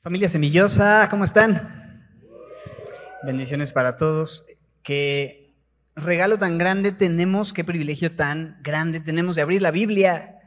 Familia Semillosa, ¿cómo están? Bendiciones para todos. Qué regalo tan grande tenemos, qué privilegio tan grande tenemos de abrir la Biblia.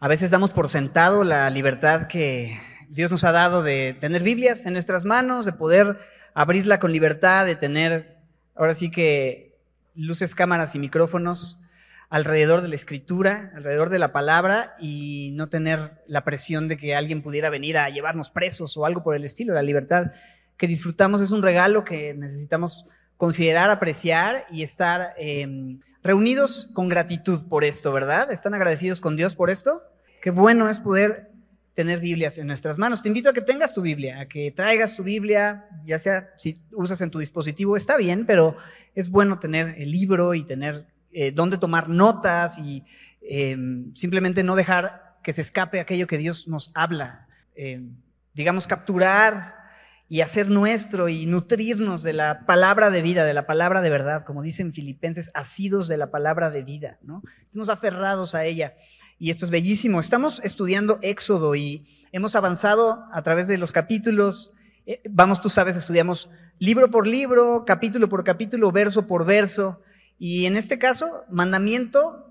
A veces damos por sentado la libertad que Dios nos ha dado de tener Biblias en nuestras manos, de poder abrirla con libertad, de tener ahora sí que luces, cámaras y micrófonos alrededor de la escritura, alrededor de la palabra y no tener la presión de que alguien pudiera venir a llevarnos presos o algo por el estilo. La libertad que disfrutamos es un regalo que necesitamos considerar, apreciar y estar eh, reunidos con gratitud por esto, ¿verdad? ¿Están agradecidos con Dios por esto? Qué bueno es poder tener Biblias en nuestras manos. Te invito a que tengas tu Biblia, a que traigas tu Biblia, ya sea si usas en tu dispositivo, está bien, pero es bueno tener el libro y tener eh, dónde tomar notas y eh, simplemente no dejar que se escape aquello que Dios nos habla. Eh, digamos, capturar y hacer nuestro y nutrirnos de la palabra de vida, de la palabra de verdad, como dicen filipenses, asidos de la palabra de vida, ¿no? Estamos aferrados a ella. Y esto es bellísimo. Estamos estudiando Éxodo y hemos avanzado a través de los capítulos. Vamos, tú sabes, estudiamos libro por libro, capítulo por capítulo, verso por verso. Y en este caso, mandamiento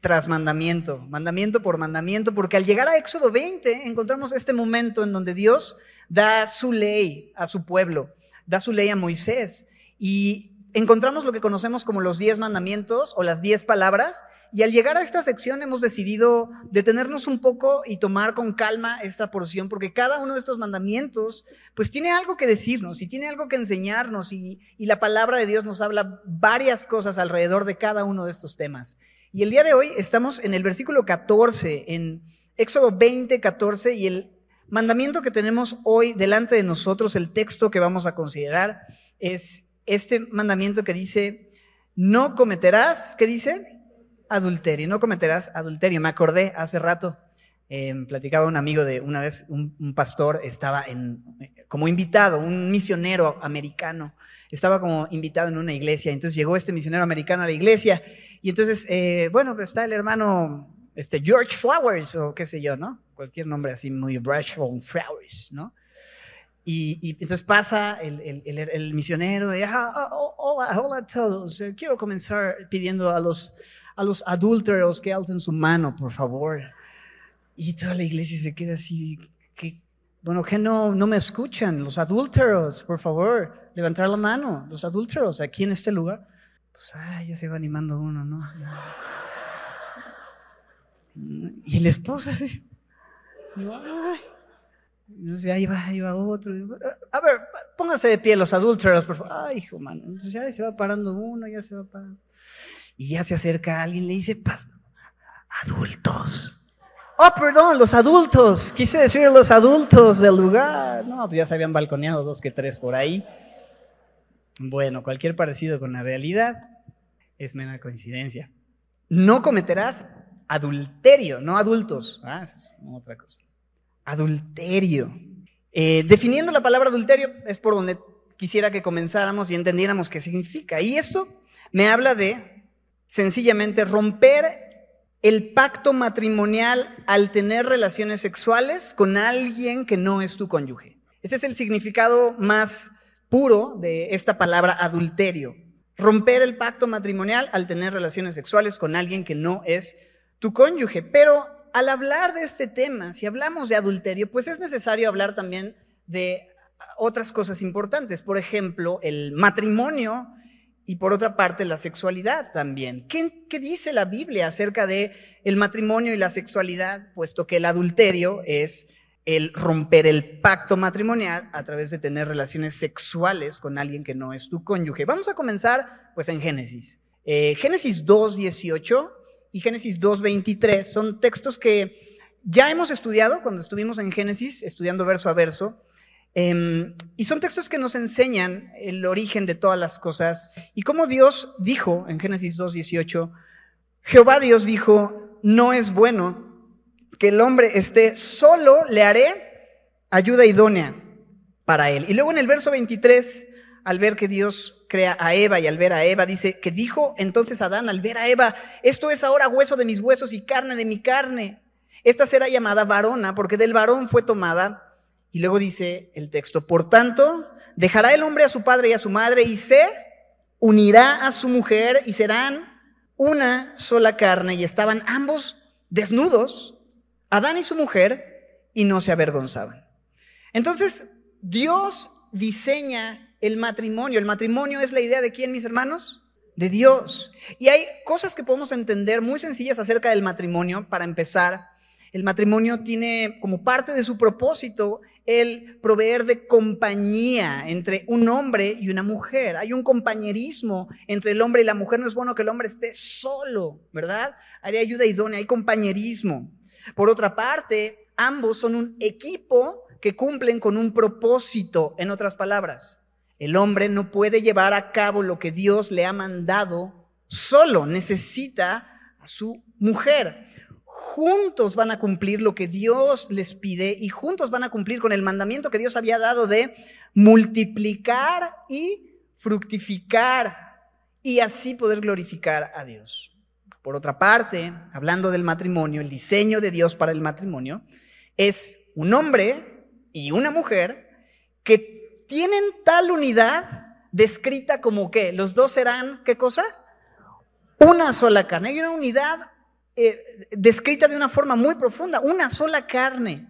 tras mandamiento, mandamiento por mandamiento, porque al llegar a Éxodo 20 encontramos este momento en donde Dios da su ley a su pueblo, da su ley a Moisés. Y encontramos lo que conocemos como los diez mandamientos o las diez palabras y al llegar a esta sección hemos decidido detenernos un poco y tomar con calma esta porción, porque cada uno de estos mandamientos, pues tiene algo que decirnos y tiene algo que enseñarnos y, la palabra de Dios nos habla varias cosas alrededor de cada uno de estos temas. Y el día de hoy estamos en el versículo 14, en Éxodo 20, 14, y el mandamiento que tenemos hoy delante de nosotros, el texto que vamos a considerar, es este mandamiento que dice, no cometerás, ¿qué dice? adulterio, no cometerás adulterio. Me acordé hace rato, eh, platicaba un amigo de una vez, un, pastor estaba en, como invitado, un misionero americano, estaba como invitado en una iglesia, entonces llegó este misionero americano a la iglesia y entonces, eh, bueno, está el hermano este, George Flowers o qué sé yo, ¿no? Cualquier nombre así muy Brushful Flowers, ¿no? Y, y, entonces pasa el, el, el, el misionero y, ah, oh, hola, hola a todos, eh, quiero comenzar pidiendo a los, a los adúlteros que alcen su mano, por favor. Y toda la iglesia se queda así, que, bueno, que no, no me escuchan, los adúlteros, por favor, levantar la mano, los adúlteros aquí en este lugar. Pues, ay, ya se va animando uno, ¿no? Y el esposo así, ay. Entonces ahí va, ahí va otro. A ver, póngase de pie los adúlteros, por favor. Ay, hijo, mano. Entonces ya se va parando uno, ya se va parando. Y ya se acerca alguien le dice, adultos. Oh, perdón, los adultos. Quise decir los adultos del lugar. No, pues ya se habían balconeado dos que tres por ahí. Bueno, cualquier parecido con la realidad es mera coincidencia. No cometerás adulterio, no adultos. Ah, es otra cosa. Adulterio. Eh, definiendo la palabra adulterio es por donde quisiera que comenzáramos y entendiéramos qué significa. Y esto me habla de sencillamente romper el pacto matrimonial al tener relaciones sexuales con alguien que no es tu cónyuge. Ese es el significado más puro de esta palabra adulterio. Romper el pacto matrimonial al tener relaciones sexuales con alguien que no es tu cónyuge. Pero al hablar de este tema, si hablamos de adulterio, pues es necesario hablar también de otras cosas importantes. Por ejemplo, el matrimonio y por otra parte la sexualidad también. ¿Qué, ¿Qué, dice la Biblia acerca de el matrimonio y la sexualidad? Puesto que el adulterio es el romper el pacto matrimonial a través de tener relaciones sexuales con alguien que no es tu cónyuge. Vamos a comenzar pues en Génesis. Eh, Génesis 2, 18 y Génesis 2, 23 son textos que ya hemos estudiado cuando estuvimos en Génesis, estudiando verso a verso. Eh, y son textos que nos enseñan el origen de todas las cosas y cómo Dios dijo en Génesis 2.18, Jehová Dios dijo, no es bueno que el hombre esté solo, le haré ayuda idónea para él. Y luego en el verso 23, al ver que Dios crea a Eva y al ver a Eva, dice que dijo entonces Adán al ver a Eva, esto es ahora hueso de mis huesos y carne de mi carne. Esta será llamada varona porque del varón fue tomada. Y luego dice el texto, por tanto, dejará el hombre a su padre y a su madre y se unirá a su mujer y serán una sola carne y estaban ambos desnudos, Adán y su mujer, y no se avergonzaban. Entonces, Dios diseña el matrimonio. El matrimonio es la idea de quién, mis hermanos? De Dios. Y hay cosas que podemos entender muy sencillas acerca del matrimonio. Para empezar, el matrimonio tiene como parte de su propósito el proveer de compañía entre un hombre y una mujer. Hay un compañerismo entre el hombre y la mujer. No es bueno que el hombre esté solo, ¿verdad? Hay ayuda idónea, hay compañerismo. Por otra parte, ambos son un equipo que cumplen con un propósito. En otras palabras, el hombre no puede llevar a cabo lo que Dios le ha mandado solo, necesita a su mujer juntos van a cumplir lo que Dios les pide y juntos van a cumplir con el mandamiento que Dios había dado de multiplicar y fructificar y así poder glorificar a Dios. Por otra parte, hablando del matrimonio, el diseño de Dios para el matrimonio es un hombre y una mujer que tienen tal unidad descrita como que los dos serán, ¿qué cosa? Una sola carne. Hay una unidad eh, descrita de una forma muy profunda, una sola carne.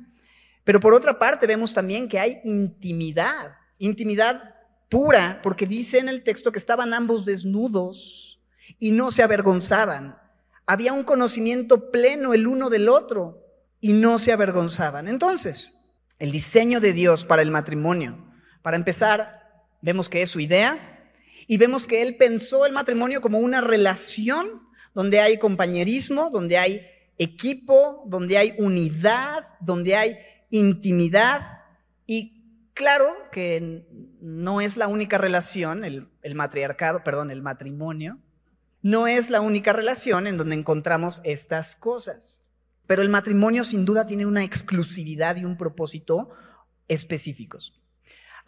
Pero por otra parte vemos también que hay intimidad, intimidad pura, porque dice en el texto que estaban ambos desnudos y no se avergonzaban. Había un conocimiento pleno el uno del otro y no se avergonzaban. Entonces, el diseño de Dios para el matrimonio, para empezar, vemos que es su idea y vemos que Él pensó el matrimonio como una relación donde hay compañerismo, donde hay equipo, donde hay unidad, donde hay intimidad. Y claro que no es la única relación, el, matriarcado, perdón, el matrimonio, no es la única relación en donde encontramos estas cosas. Pero el matrimonio sin duda tiene una exclusividad y un propósito específicos.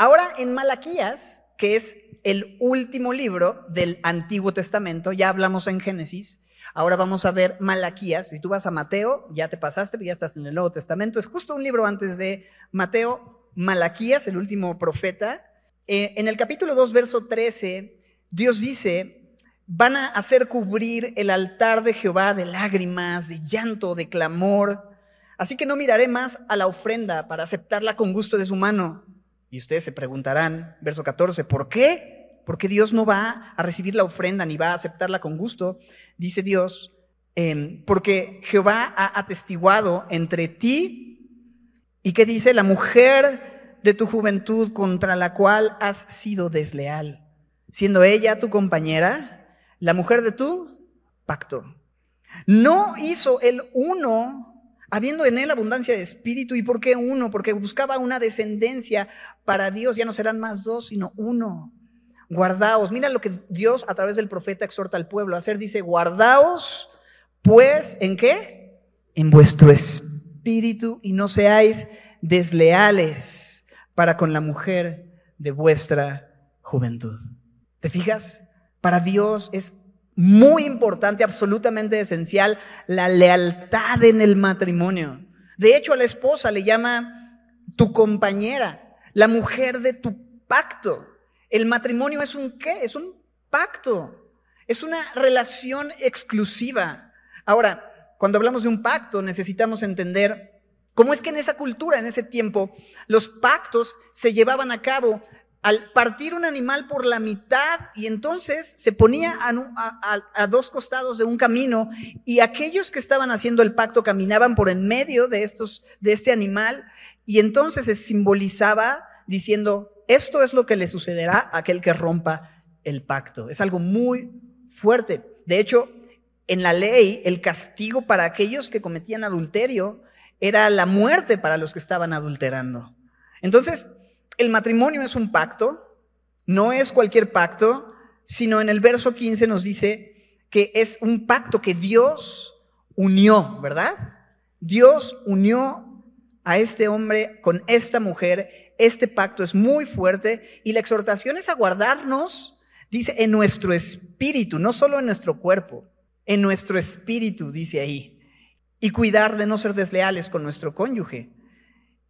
Ahora en Malaquías, que es el último libro del Antiguo Testamento, ya hablamos en Génesis, ahora vamos a ver Malaquías. Si tú vas a Mateo, ya te pasaste, ya estás en el Nuevo Testamento, es justo un libro antes de Mateo, Malaquías, el último profeta. Eh, en el capítulo 2, verso 13, Dios dice, van a hacer cubrir el altar de Jehová de lágrimas, de llanto, de clamor. Así que no miraré más a la ofrenda para aceptarla con gusto de su mano y ustedes se preguntarán, verso 14, ¿por qué? ¿Por qué Dios no va a recibir la ofrenda ni va a aceptarla con gusto? Dice Dios, em, porque Jehová ha atestiguado entre ti y que dice la mujer de tu juventud contra la cual has sido desleal, siendo ella tu compañera, la mujer de tu pacto. No hizo el uno habiendo en él abundancia de espíritu. ¿Y por qué uno? Porque buscaba una descendencia para Dios. Ya no serán más dos, sino uno. Guardaos. Mira lo que Dios a través del profeta exhorta al pueblo a hacer. Dice, guardaos pues en qué? En vuestro espíritu y no seáis desleales para con la mujer de vuestra juventud. ¿Te fijas? Para Dios es muy importante, absolutamente esencial, la lealtad en el matrimonio. De hecho, a la esposa le llama tu compañera, la mujer de tu pacto. El matrimonio es un qué? Es un pacto. Es una relación exclusiva. Ahora, cuando hablamos de un pacto, necesitamos entender cómo es que en esa cultura, en ese tiempo, los pactos se llevaban a cabo al partir un animal por la mitad y entonces se ponía a, dos costados de un camino y aquellos que estaban haciendo el pacto caminaban por en medio de, estos, de este animal y entonces se simbolizaba diciendo, esto es lo que le sucederá a aquel que rompa el pacto. Es algo muy fuerte. De hecho, en la ley, el castigo para aquellos que cometían adulterio era la muerte para los que estaban adulterando. Entonces, el matrimonio es un pacto, no es cualquier pacto, sino en el verso 15 nos dice que es un pacto que Dios unió, ¿verdad? Dios unió a este hombre con esta mujer. Este pacto es muy fuerte y la exhortación es a guardarnos, dice, en nuestro espíritu, no solo en nuestro cuerpo, en nuestro espíritu, dice ahí, y cuidar de no ser desleales con nuestro cónyuge.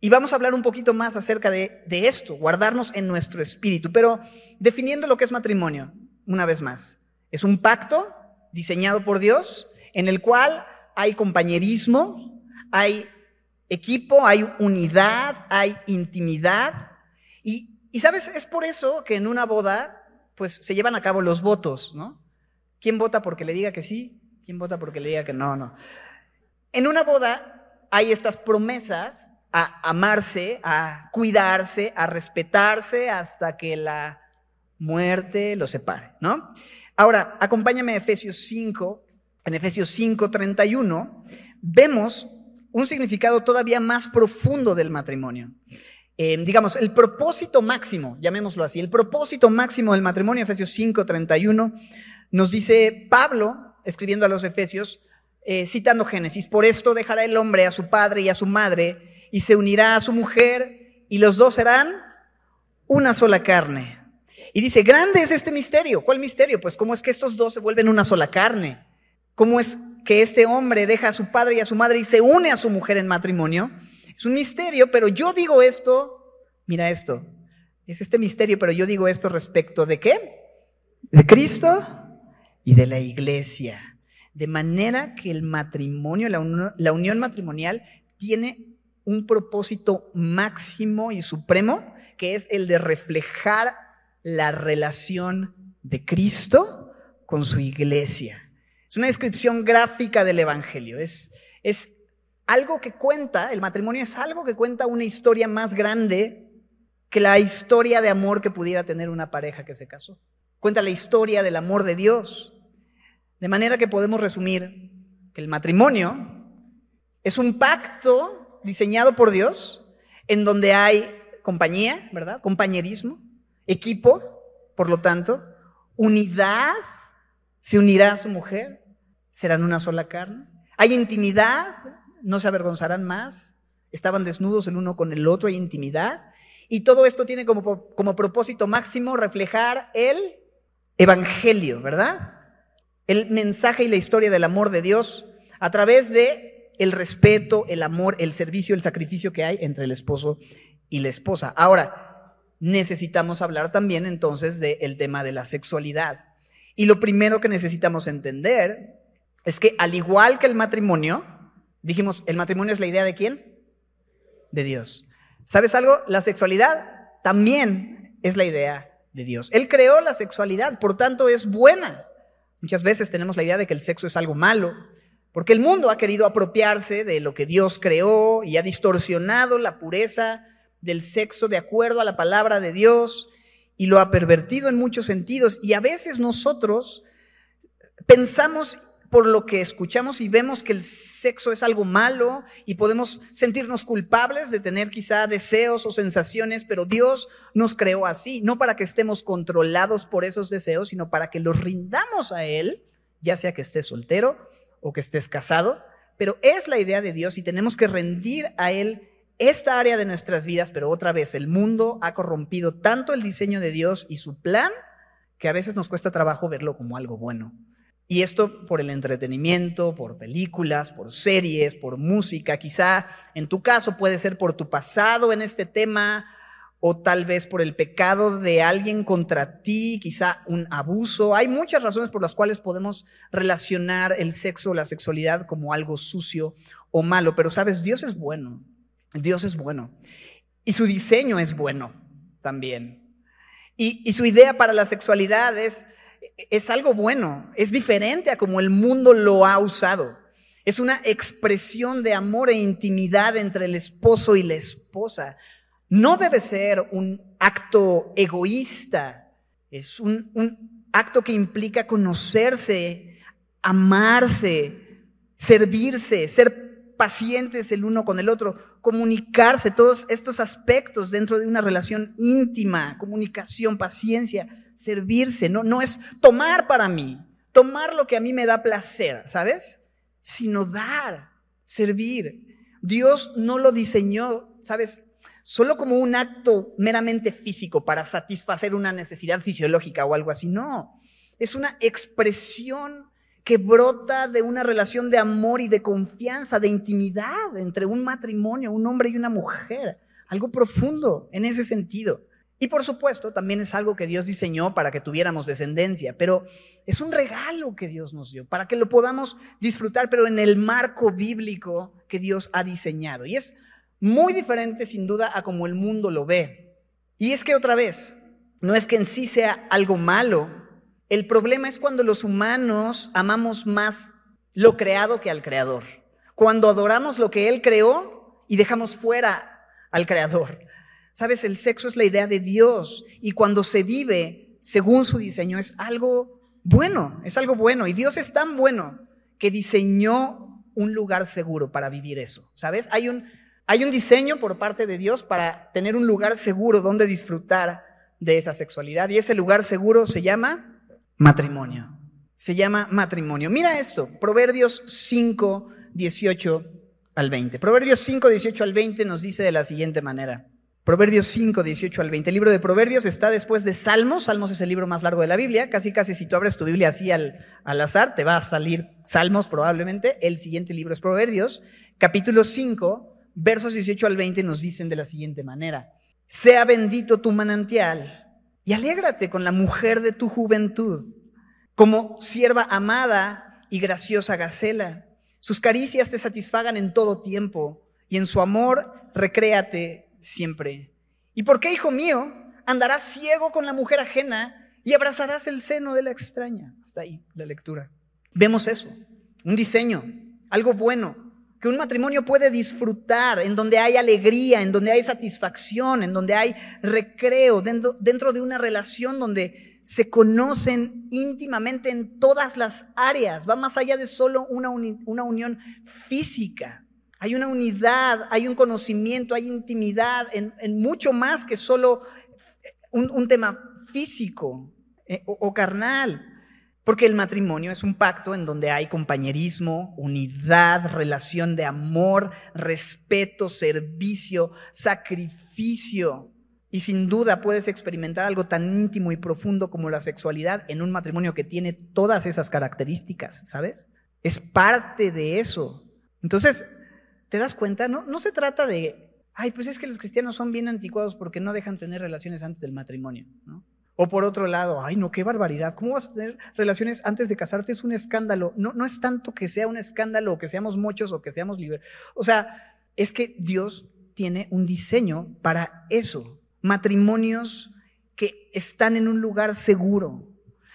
Y vamos a hablar un poquito más acerca de, de esto, guardarnos en nuestro espíritu, pero definiendo lo que es matrimonio, una vez más. Es un pacto diseñado por Dios en el cual hay compañerismo, hay equipo, hay unidad, hay intimidad. Y, y, sabes, es por eso que en una boda, pues se llevan a cabo los votos, ¿no? ¿Quién vota porque le diga que sí? ¿Quién vota porque le diga que no? No. En una boda hay estas promesas a amarse, a cuidarse, a respetarse hasta que la muerte los separe, ¿no? Ahora, acompáñame a Efesios 5. En Efesios 5, 31, vemos un significado todavía más profundo del matrimonio. Eh, digamos, el propósito máximo, llamémoslo así, el propósito máximo del matrimonio, Efesios 5, 31, nos dice Pablo, escribiendo a los Efesios, eh, citando Génesis, por esto dejará el hombre a su padre y a su madre y se unirá a su mujer y los dos serán una sola carne. Y dice, grande es este misterio. ¿Cuál misterio? Pues cómo es que estos dos se vuelven una sola carne. ¿Cómo es que este hombre deja a su padre y a su madre y se une a su mujer en matrimonio? Es un misterio, pero yo digo esto, mira esto, es este misterio, pero yo digo esto respecto de qué? De Cristo y de la iglesia. De manera que el matrimonio, la, la unión matrimonial tiene un propósito máximo y supremo, que es el de reflejar la relación de Cristo con su iglesia. Es una descripción gráfica del Evangelio. Es, es algo que cuenta, el matrimonio es algo que cuenta una historia más grande que la historia de amor que pudiera tener una pareja que se casó. Cuenta la historia del amor de Dios. De manera que podemos resumir que el matrimonio es un pacto diseñado por Dios en donde hay compañía, ¿verdad? Compañerismo, equipo, por lo tanto, unidad, se unirá a su mujer, serán una sola carne. Hay intimidad, no se avergonzarán más, estaban desnudos el uno con el otro, hay intimidad. Y todo esto tiene como, como propósito máximo reflejar el evangelio, ¿verdad? El mensaje y la historia del amor de Dios a través de el respeto, el amor, el servicio, el sacrificio que hay entre el esposo y la esposa. Ahora, necesitamos hablar también entonces del tema de la sexualidad. Y lo primero que necesitamos entender es que al igual que el matrimonio, dijimos, ¿el matrimonio es la idea de quién? De Dios. ¿Sabes algo? La sexualidad también es la idea de Dios. Él creó la sexualidad, por tanto es buena. Muchas veces tenemos la idea de que el sexo es algo malo, porque el mundo ha querido apropiarse de lo que Dios creó y ha distorsionado la pureza del sexo de acuerdo a la palabra de Dios y lo ha pervertido en muchos sentidos. Y a veces nosotros pensamos por lo que escuchamos y vemos que el sexo es algo malo y podemos sentirnos culpables de tener quizá deseos o sensaciones, pero Dios nos creó así, no para que estemos controlados por esos deseos, sino para que los rindamos a Él, ya sea que estés soltero o que estés casado, pero es la idea de Dios y tenemos que rendir a Él esta área de nuestras vidas, pero otra vez, el mundo ha corrompido tanto el diseño de Dios y su plan que a veces nos cuesta trabajo verlo como algo bueno. Y esto por el entretenimiento, por películas, por series, por música. Quizá en tu caso puede ser por tu pasado en este tema o tal vez por el pecado de alguien contra ti, quizá un abuso. Hay muchas razones por las cuales podemos relacionar el sexo o la sexualidad como algo sucio o malo, pero sabes, Dios es bueno. Dios es bueno. Y su diseño es bueno también. Y, su idea para la sexualidad es, es algo bueno, es diferente a como el mundo lo ha usado. Es una expresión de amor e intimidad entre el esposo y la esposa. No debe ser un acto egoísta, es un, un acto que implica conocerse, amarse, servirse, ser pacientes el uno con el otro, comunicarse, todos estos aspectos dentro de una relación íntima, comunicación, paciencia, servirse, no, no es tomar para mí, tomar lo que a mí me da placer, ¿sabes? Sino dar, servir. Dios no lo diseñó, ¿sabes? Solo como un acto meramente físico para satisfacer una necesidad fisiológica o algo así, no. Es una expresión que brota de una relación de amor y de confianza, de intimidad entre un matrimonio, un hombre y una mujer. Algo profundo en ese sentido. Y por supuesto, también es algo que Dios diseñó para que tuviéramos descendencia, pero es un regalo que Dios nos dio, para que lo podamos disfrutar, pero en el marco bíblico que Dios ha diseñado. Y es muy diferente, sin duda, a como el mundo lo ve. Y es que otra vez, no es que en sí sea algo malo, el problema es cuando los humanos amamos más lo creado que al creador. Cuando adoramos lo que Él creó y dejamos fuera al creador. Sabes, el sexo es la idea de Dios y cuando se vive según su diseño es algo bueno, es algo bueno. Y Dios es tan bueno que diseñó un lugar seguro para vivir eso. ¿Sabes? Hay un, hay un diseño por parte de Dios para tener un lugar seguro donde disfrutar de esa sexualidad. Y ese lugar seguro se llama matrimonio. Se llama matrimonio. Mira esto, Proverbios 5, 18 al 20. Proverbios 5, 18 al 20 nos dice de la siguiente manera. Proverbios 5, 18 al 20. El libro de Proverbios está después de Salmos. Salmos es el libro más largo de la Biblia. Casi, casi si tú abres tu Biblia así al, al azar, te va a salir Salmos probablemente. El siguiente libro es Proverbios. Capítulo 5, versos 18 al 20 nos dicen de la siguiente manera. Sea bendito tu manantial y alégrate con la mujer de tu juventud, como sierva amada y graciosa gacela. Sus caricias te satisfagan en todo tiempo y en su amor recréate siempre. ¿Y por qué, hijo mío, andarás ciego con la mujer ajena y abrazarás el seno de la extraña? Hasta ahí la lectura. Vemos eso, un diseño, algo bueno, que un matrimonio puede disfrutar, en donde hay alegría, en donde hay satisfacción, en donde hay recreo, dentro, dentro de una relación donde se conocen íntimamente en todas las áreas, va más allá de solo una, una unión física. Hay una unidad, hay un conocimiento, hay intimidad en, mucho más que solo un, tema físico eh, o, carnal. Porque el matrimonio es un pacto en donde hay compañerismo, unidad, relación de amor, respeto, servicio, sacrificio. Y sin duda puedes experimentar algo tan íntimo y profundo como la sexualidad en un matrimonio que tiene todas esas características, ¿sabes? Es parte de eso. Entonces, ¿Te das cuenta? No, no se trata de, ay, pues es que los cristianos son bien anticuados porque no dejan tener relaciones antes del matrimonio, ¿no? O por otro lado, ay, no, qué barbaridad, ¿cómo vas a tener relaciones antes de casarte? Es un escándalo. No, no es tanto que sea un escándalo o que seamos muchos o que seamos libres. O sea, es que Dios tiene un diseño para eso. Matrimonios que están en un lugar seguro,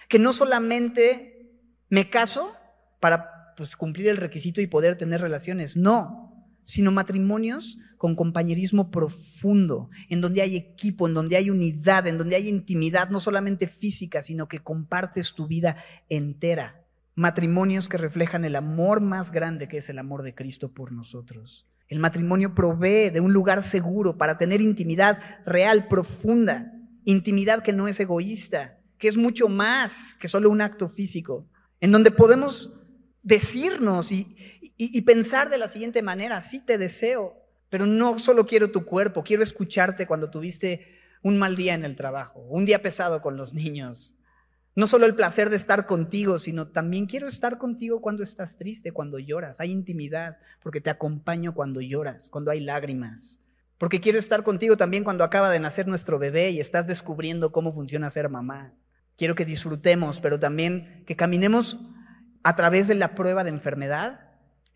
que no solamente me caso para pues, cumplir el requisito y poder tener relaciones, no, sino matrimonios con compañerismo profundo, en donde hay equipo, en donde hay unidad, en donde hay intimidad, no solamente física, sino que compartes tu vida entera. Matrimonios que reflejan el amor más grande que es el amor de Cristo por nosotros. El matrimonio provee de un lugar seguro para tener intimidad real, profunda, intimidad que no es egoísta, que es mucho más que solo un acto físico, en donde podemos decirnos y, y, pensar de la siguiente manera, sí te deseo, pero no solo quiero tu cuerpo, quiero escucharte cuando tuviste un mal día en el trabajo, un día pesado con los niños. No solo el placer de estar contigo, sino también quiero estar contigo cuando estás triste, cuando lloras. Hay intimidad, porque te acompaño cuando lloras, cuando hay lágrimas. Porque quiero estar contigo también cuando acaba de nacer nuestro bebé y estás descubriendo cómo funciona ser mamá. Quiero que disfrutemos, pero también que caminemos a través de la prueba de enfermedad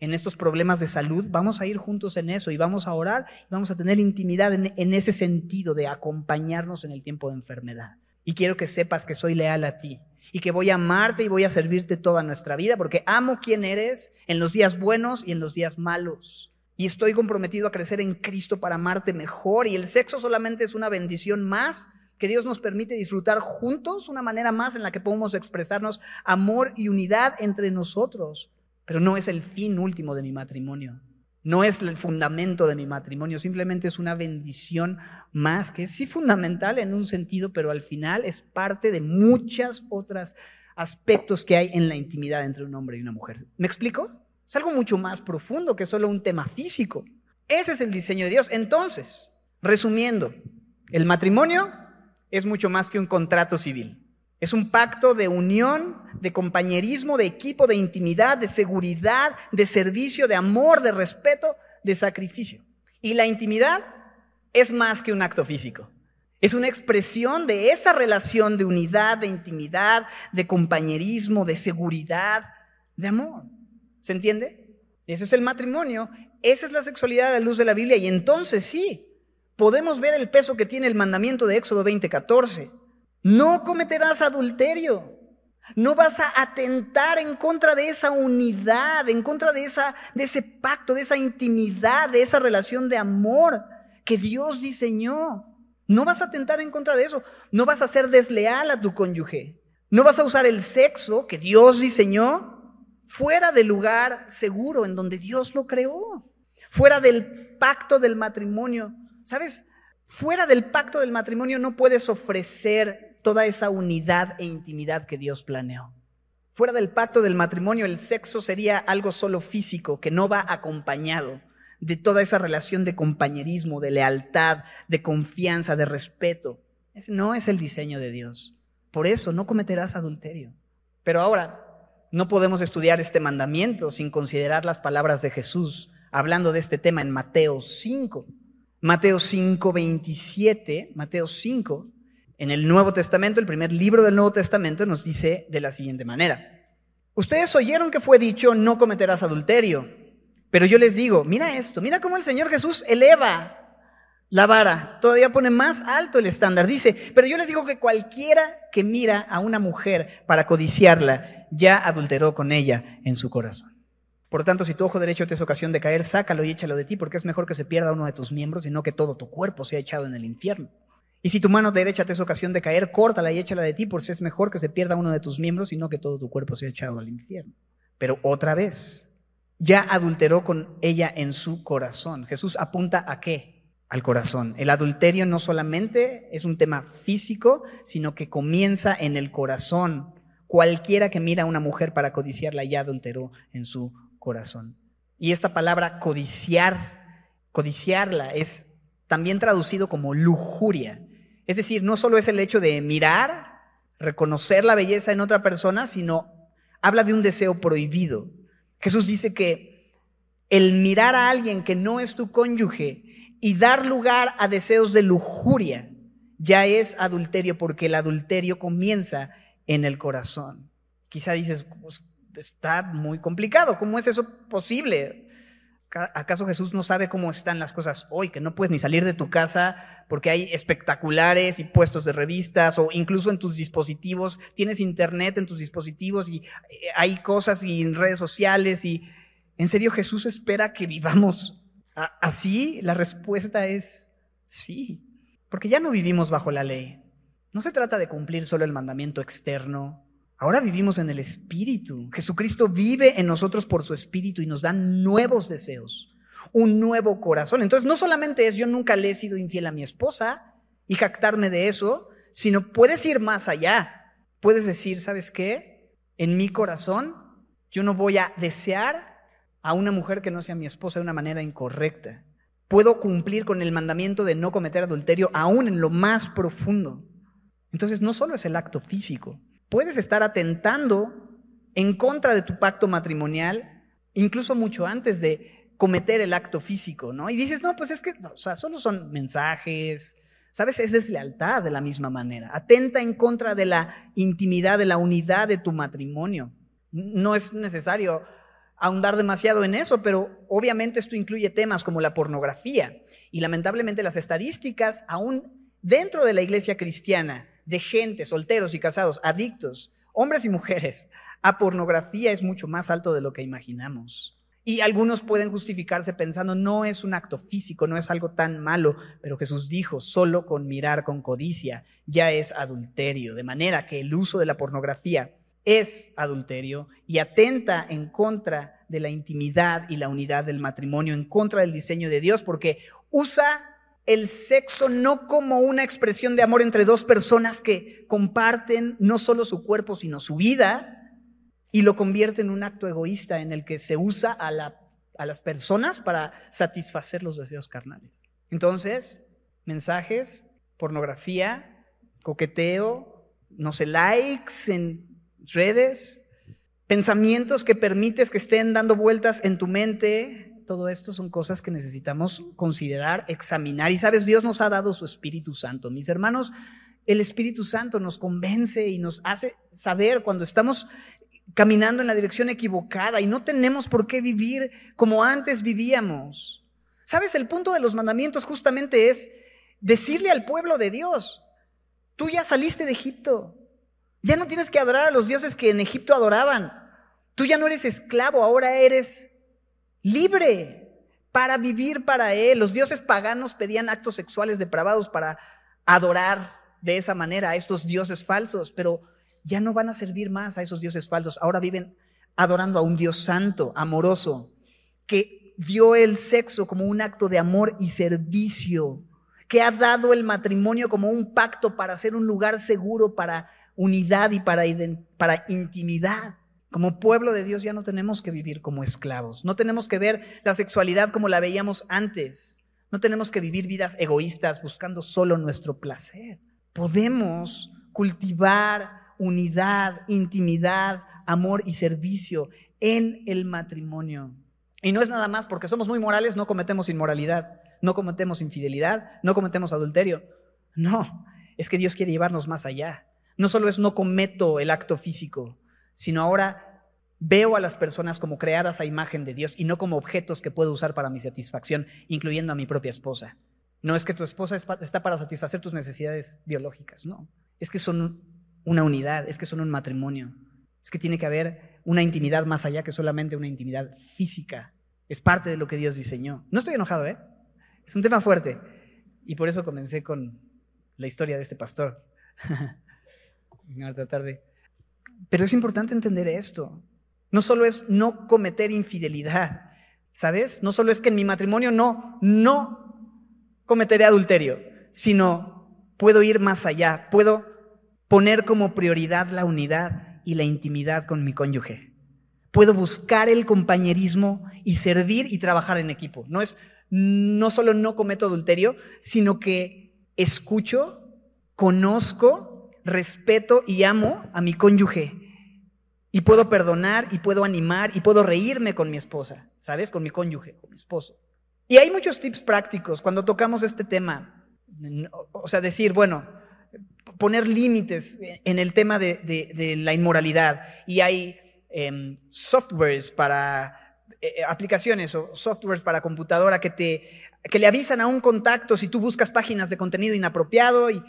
en estos problemas de salud, vamos a ir juntos en eso y vamos a orar y vamos a tener intimidad en, ese sentido de acompañarnos en el tiempo de enfermedad. Y quiero que sepas que soy leal a ti y que voy a amarte y voy a servirte toda nuestra vida porque amo quién eres en los días buenos y en los días malos. Y estoy comprometido a crecer en Cristo para amarte mejor y el sexo solamente es una bendición más que Dios nos permite disfrutar juntos, una manera más en la que podemos expresarnos amor y unidad entre nosotros pero no es el fin último de mi matrimonio. No es el fundamento de mi matrimonio, simplemente es una bendición más que es sí fundamental en un sentido, pero al final es parte de muchas otras aspectos que hay en la intimidad entre un hombre y una mujer. ¿Me explico? Es algo mucho más profundo que solo un tema físico. Ese es el diseño de Dios. Entonces, resumiendo, el matrimonio es mucho más que un contrato civil. Es un pacto de unión, de compañerismo, de equipo, de intimidad, de seguridad, de servicio, de amor, de respeto, de sacrificio. Y la intimidad es más que un acto físico. Es una expresión de esa relación de unidad, de intimidad, de compañerismo, de seguridad, de amor. ¿Se entiende? Eso es el matrimonio, esa es la sexualidad a la luz de la Biblia y entonces sí, podemos ver el peso que tiene el mandamiento de Éxodo 20:14. No cometerás adulterio. No vas a atentar en contra de esa unidad, en contra de, ese pacto, de esa intimidad, de esa relación de amor que Dios diseñó. No vas a atentar en contra de eso. No vas a ser desleal a tu cónyuge. No vas a usar el sexo que Dios diseñó fuera del lugar seguro en donde Dios lo creó. Fuera del pacto del matrimonio. ¿Sabes? Fuera del pacto del matrimonio no puedes ofrecer toda esa unidad e intimidad que Dios planeó. Fuera del pacto del matrimonio, el sexo sería algo solo físico, que no va acompañado de toda esa relación de compañerismo, de lealtad, de confianza, de respeto. No es el diseño de Dios. Por eso no cometerás adulterio. Pero ahora, no podemos estudiar este mandamiento sin considerar las palabras de Jesús hablando de este tema en Mateo 5. Mateo 5, 27, Mateo 5, en el Nuevo Testamento, el primer libro del Nuevo Testamento, nos dice de la siguiente manera. Ustedes oyeron que fue dicho, no cometerás adulterio. Pero yo les digo, mira esto, mira cómo el Señor Jesús eleva la vara, todavía pone más alto el estándar. Dice, pero yo les digo que cualquiera que mira a una mujer para codiciarla, ya adulteró con ella en su corazón. Por tanto, si tu ojo derecho te es ocasión de caer, sácalo y échalo de ti, porque es mejor que se pierda uno de tus miembros y no que todo tu cuerpo sea echado en el infierno. Y si tu mano derecha te es ocasión de caer, córtala y échala de ti, porque es mejor que se pierda uno de tus miembros y no que todo tu cuerpo sea echado al infierno. Pero otra vez, ya adulteró con ella en su corazón. Jesús apunta a qué? Al corazón. El adulterio no solamente es un tema físico, sino que comienza en el corazón. Cualquiera que mira a una mujer para codiciarla ya adulteró en su corazón. Y esta palabra codiciar, codiciarla es también traducido como lujuria. Es decir, no solo es el hecho de mirar, reconocer la belleza en otra persona, sino habla de un deseo prohibido. Jesús dice que el mirar a alguien que no es tu cónyuge y dar lugar a deseos de lujuria ya es adulterio porque el adulterio comienza en el corazón. Quizá dices, pues, está muy complicado, ¿cómo es eso posible? ¿Acaso Jesús no sabe cómo están las cosas hoy? Que no puedes ni salir de tu casa porque hay espectaculares y puestos de revistas o incluso en tus dispositivos. Tienes internet en tus dispositivos y eh, hay cosas y redes sociales y ¿en serio Jesús espera que vivamos así? La respuesta es sí, porque ya no vivimos bajo la ley. No se trata de cumplir solo el mandamiento externo Ahora vivimos en el Espíritu. Jesucristo vive en nosotros por su Espíritu y nos da nuevos deseos, un nuevo corazón. Entonces no solamente es yo nunca le he sido infiel a mi esposa y jactarme de eso, sino puedes ir más allá. Puedes decir, ¿sabes qué? En mi corazón yo no voy a desear a una mujer que no sea mi esposa de una manera incorrecta. Puedo cumplir con el mandamiento de no cometer adulterio aún en lo más profundo. Entonces no solo es el acto físico, puedes estar atentando en contra de tu pacto matrimonial, incluso mucho antes de cometer el acto físico, ¿no? Y dices, no, pues es que, o sea, solo son mensajes, ¿sabes? Es deslealtad de la misma manera. Atenta en contra de la intimidad, de la unidad de tu matrimonio. No es necesario ahondar demasiado en eso, pero obviamente esto incluye temas como la pornografía. Y lamentablemente las estadísticas, aún dentro de la iglesia cristiana, de gente, solteros y casados, adictos, hombres y mujeres, a pornografía es mucho más alto de lo que imaginamos. Y algunos pueden justificarse pensando, no es un acto físico, no es algo tan malo, pero Jesús dijo, solo con mirar con codicia ya es adulterio, de manera que el uso de la pornografía es adulterio y atenta en contra de la intimidad y la unidad del matrimonio, en contra del diseño de Dios, porque usa el sexo no como una expresión de amor entre dos personas que comparten no solo su cuerpo, sino su vida, y lo convierte en un acto egoísta en el que se usa a, las personas para satisfacer los deseos carnales. Entonces, mensajes, pornografía, coqueteo, no sé, likes en redes, pensamientos que permites que estén dando vueltas en tu mente. Todo esto son cosas que necesitamos considerar, examinar. Y sabes, Dios nos ha dado su Espíritu Santo. Mis hermanos, el Espíritu Santo nos convence y nos hace saber cuando estamos caminando en la dirección equivocada y no tenemos por qué vivir como antes vivíamos. ¿Sabes? El punto de los mandamientos justamente es decirle al pueblo de Dios, tú ya saliste de Egipto, ya no tienes que adorar a los dioses que en Egipto adoraban, tú ya no eres esclavo, ahora eres libre para vivir para Él. Los dioses paganos pedían actos sexuales depravados para adorar de esa manera a estos dioses falsos, pero ya no van a servir más a esos dioses falsos, ahora viven adorando a un Dios santo, amoroso, que vio el sexo como un acto de amor y servicio, que ha dado el matrimonio como un pacto para ser un lugar seguro para unidad y para, para intimidad. Como pueblo de Dios ya no tenemos que vivir como esclavos, no tenemos que ver la sexualidad como la veíamos antes, no tenemos que vivir vidas egoístas buscando solo nuestro placer. Podemos cultivar unidad, intimidad, amor y servicio en el matrimonio. Y no es nada más porque somos muy morales, no cometemos inmoralidad, no cometemos infidelidad, no cometemos adulterio. No, es que Dios quiere llevarnos más allá. No solo es no cometo el acto físico, sino ahora veo a las personas como creadas a imagen de Dios y no como objetos que puedo usar para mi satisfacción, incluyendo a mi propia esposa. No es que tu esposa está para satisfacer tus necesidades biológicas, no. Es que son una unidad, es que son un matrimonio. Es que tiene que haber una intimidad más allá que solamente una intimidad física. Es parte de lo que Dios diseñó. No estoy enojado, ¿eh? Es un tema fuerte. Y por eso comencé con la historia de este pastor. tratar de... Pero es importante entender esto. No solo es no cometer infidelidad, ¿sabes? No solo es que en mi matrimonio no, no cometeré adulterio, sino puedo ir más allá, puedo poner como prioridad la unidad y la intimidad con mi cónyuge. Puedo buscar el compañerismo y servir y trabajar en equipo. No es no solo no cometo adulterio, sino que escucho, conozco, respeto y amo a mi cónyuge. Y puedo perdonar y puedo animar y puedo reírme con mi esposa, ¿sabes? Con mi cónyuge, con mi esposo. Y hay muchos tips prácticos cuando tocamos este tema. O sea, decir, bueno, poner límites en el tema de, la inmoralidad. Y hay em, softwares para eh, eh, aplicaciones o softwares para computadora que, te, que le avisan a un contacto si tú buscas páginas de contenido inapropiado y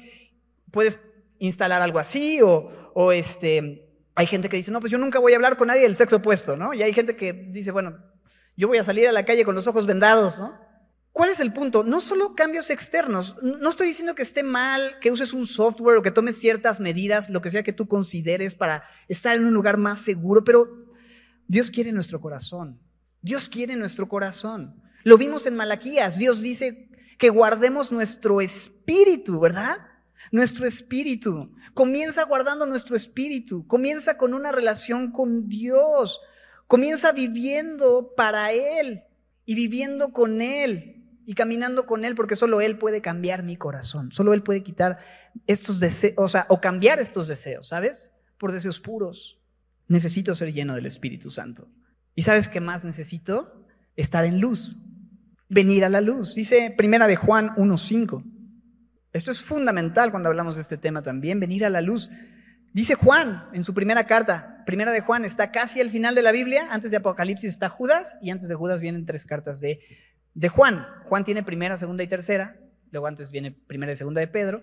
puedes instalar algo así o, o este, hay gente que dice, no, pues yo nunca voy a hablar con nadie del sexo opuesto, ¿no? Y hay gente que dice, bueno, yo voy a salir a la calle con los ojos vendados, ¿no? ¿Cuál es el punto? No solo cambios externos. No estoy diciendo que esté mal que uses un software o que tomes ciertas medidas, lo que sea que tú consideres para estar en un lugar más seguro, pero Dios quiere nuestro corazón. Dios quiere nuestro corazón. Lo vimos en Malaquías. Dios dice que guardemos nuestro espíritu, ¿verdad? Nuestro espíritu. Comienza guardando nuestro espíritu. Comienza con una relación con Dios. Comienza viviendo para Él y viviendo con Él y caminando con Él, porque solo Él puede cambiar mi corazón, solo Él puede quitar estos deseos, o sea, o cambiar estos deseos, ¿sabes? Por deseos puros. Necesito ser lleno del Espíritu Santo. ¿Y sabes qué más necesito? Estar en luz, venir a la luz. Dice Primera de Juan 1.5. Esto es fundamental cuando hablamos de este tema también, venir a la luz. Dice Juan en su primera carta, primera de Juan está casi al final de la Biblia, antes de Apocalipsis está Judas y antes de Judas vienen tres cartas de de Juan. Juan tiene primera, segunda y tercera. Luego antes viene primera y segunda de Pedro.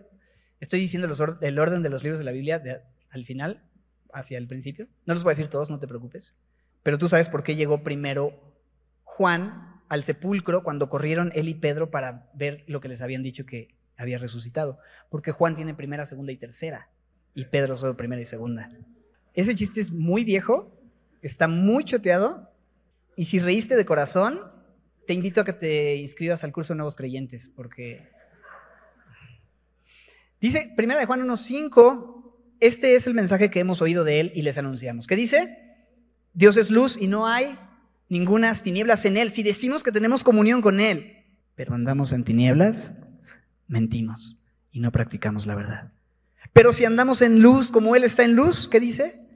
Estoy diciendo el orden de los libros de la Biblia al final, hacia el principio. No los voy a decir todos, no te preocupes. Pero tú sabes por qué llegó primero Juan al sepulcro cuando corrieron él y Pedro para ver lo que les habían dicho que había resucitado. Porque Juan tiene primera, segunda y tercera. Y Pedro solo primera y segunda. Ese chiste es muy viejo, está muy choteado. Y si reíste de corazón, te invito a que te inscribas al curso de Nuevos Creyentes, porque dice, primera de Juan 1.5, este es el mensaje que hemos oído de él y les anunciamos. ¿Qué dice? Dios es luz y no hay ningunas tinieblas en él. Si decimos que tenemos comunión con él, pero andamos en tinieblas, mentimos y no practicamos la verdad. Pero si andamos en luz como Él está en luz, ¿qué dice?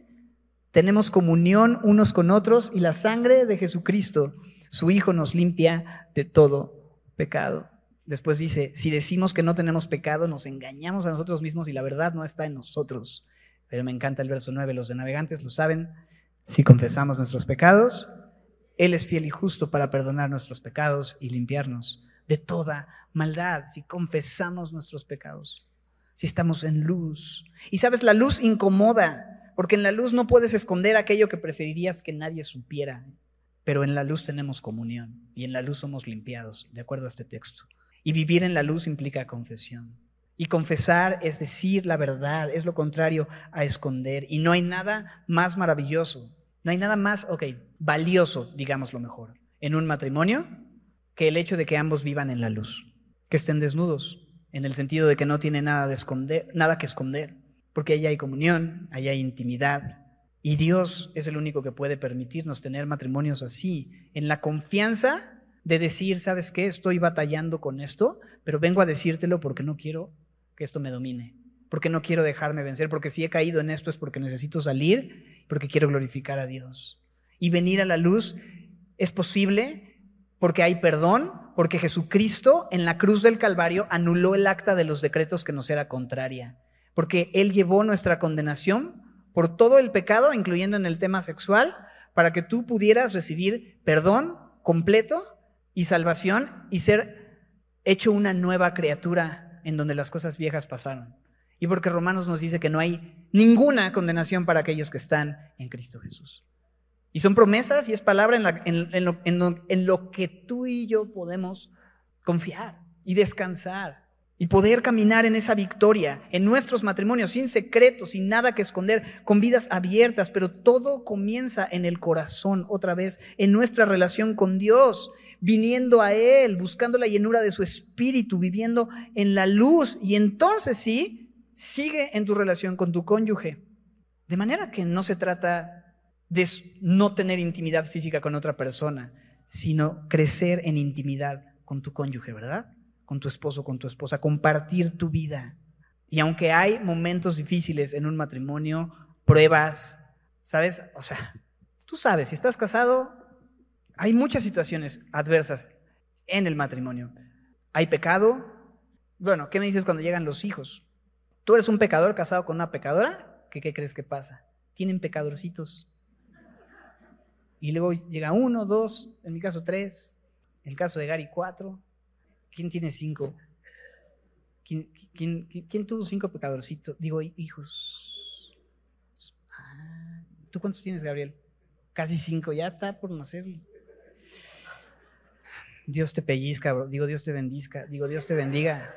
Tenemos comunión unos con otros y la sangre de Jesucristo, su Hijo, nos limpia de todo pecado. Después dice, si decimos que no tenemos pecado, nos engañamos a nosotros mismos y la verdad no está en nosotros. Pero me encanta el verso 9, los de navegantes lo saben, si confesamos nuestros pecados, Él es fiel y justo para perdonar nuestros pecados y limpiarnos de toda maldad, si confesamos nuestros pecados, si estamos en luz. Y sabes, la luz incomoda, porque en la luz no puedes esconder aquello que preferirías que nadie supiera, pero en la luz tenemos comunión y en la luz somos limpiados, de acuerdo a este texto. Y vivir en la luz implica confesión. Y confesar es decir la verdad, es lo contrario a esconder. Y no hay nada más maravilloso, no hay nada más, ok, valioso, digamos lo mejor, en un matrimonio que el hecho de que ambos vivan en la luz, que estén desnudos, en el sentido de que no tiene nada, de esconder, nada que esconder, porque ahí hay comunión, ahí hay intimidad. Y Dios es el único que puede permitirnos tener matrimonios así, en la confianza de decir, ¿sabes qué? Estoy batallando con esto, pero vengo a decírtelo porque no quiero que esto me domine, porque no quiero dejarme vencer, porque si he caído en esto es porque necesito salir, porque quiero glorificar a Dios. Y venir a la luz es posible porque hay perdón, porque Jesucristo en la cruz del Calvario anuló el acta de los decretos que nos era contraria, porque Él llevó nuestra condenación por todo el pecado, incluyendo en el tema sexual, para que tú pudieras recibir perdón completo y salvación y ser hecho una nueva criatura en donde las cosas viejas pasaron. Y porque Romanos nos dice que no hay ninguna condenación para aquellos que están en Cristo Jesús. Y son promesas y es palabra en, lo, lo que tú y yo podemos confiar y descansar y poder caminar en esa victoria, en nuestros matrimonios, sin secretos, sin nada que esconder, con vidas abiertas, pero todo comienza en el corazón, otra vez, en nuestra relación con Dios viniendo a Él, buscando la llenura de su espíritu, viviendo en la luz. Y entonces sí, sigue en tu relación con tu cónyuge. De manera que no se trata de no tener intimidad física con otra persona, sino crecer en intimidad con tu cónyuge, ¿verdad? Con tu esposo, con tu esposa, compartir tu vida. Y aunque hay momentos difíciles en un matrimonio, pruebas, ¿sabes? O sea, tú sabes, si estás casado, hay muchas situaciones adversas en el matrimonio. Hay pecado. Bueno, ¿qué me dices cuando llegan los hijos? ¿Tú eres un pecador casado con una pecadora? ¿Qué, qué crees que pasa? Tienen pecadorcitos. Y luego llega uno, dos, en mi caso tres, en el caso de Gary cuatro. ¿Quién tiene cinco? ¿Quién, quién tuvo cinco pecadorcitos? Digo, hijos. Ah, ¿Tú cuántos tienes, Gabriel? Casi cinco, ya está por nacer. Dios te pellizca, digo Dios te bendiga, digo Dios te bendiga.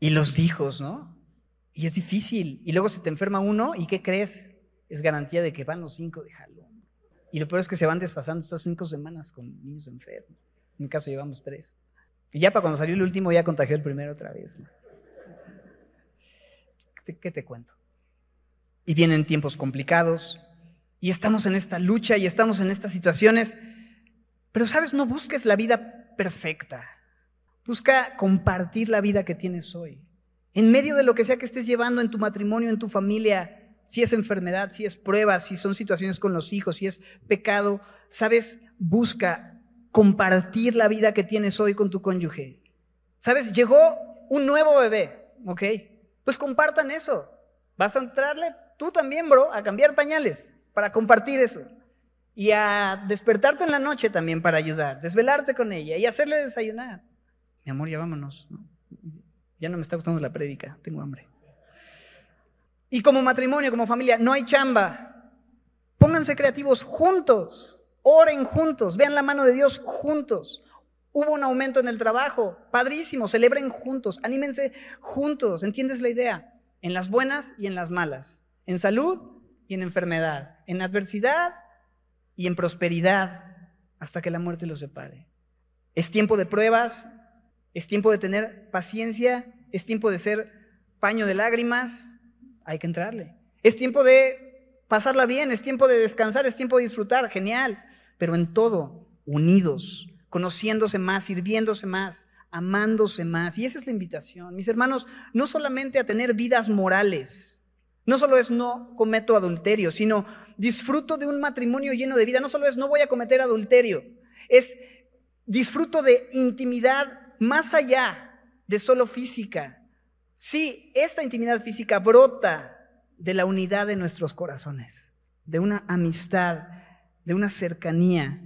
Y los hijos, ¿no? Y es difícil. Y luego se te enferma uno y ¿qué crees? Es garantía de que van los cinco, déjalo. Y lo peor es que se van desfasando estas cinco semanas con niños enfermos. En mi caso llevamos tres. Y ya para cuando salió el último ya contagió el primero otra vez. ¿Qué te cuento? Y vienen tiempos complicados y estamos en esta lucha y estamos en estas situaciones pero sabes, no busques la vida perfecta. Busca compartir la vida que tienes hoy. En medio de lo que sea que estés llevando en tu matrimonio, en tu familia, si es enfermedad, si es prueba, si son situaciones con los hijos, si es pecado, sabes, busca compartir la vida que tienes hoy con tu cónyuge. Sabes, llegó un nuevo bebé, ¿ok? Pues compartan eso. Vas a entrarle tú también, bro, a cambiar pañales para compartir eso y a despertarte en la noche también para ayudar, desvelarte con ella y hacerle desayunar. Mi amor, ya vámonos. Ya no me está gustando la prédica, tengo hambre. Y como matrimonio, como familia, no hay chamba. Pónganse creativos juntos, oren juntos, vean la mano de Dios juntos. Hubo un aumento en el trabajo, padrísimo, celebren juntos, anímense juntos, ¿entiendes la idea? En las buenas y en las malas, en salud y en enfermedad, en adversidad y en prosperidad. Hasta que la muerte los separe. Es tiempo de pruebas, es tiempo de tener paciencia, es tiempo de ser paño de lágrimas, hay que entrarle. Es tiempo de pasarla bien, es tiempo de descansar, es tiempo de disfrutar, genial, pero en todo, unidos, conociéndose más, sirviéndose más, amándose más. Y esa es la invitación, mis hermanos, no solamente a tener vidas morales, no solo es no cometo adulterio, sino disfruto de un matrimonio lleno de vida, no solo es no voy a cometer adulterio, es disfruto de intimidad más allá de solo física. Sí, esta intimidad física brota de la unidad de nuestros corazones, de una amistad, de una cercanía.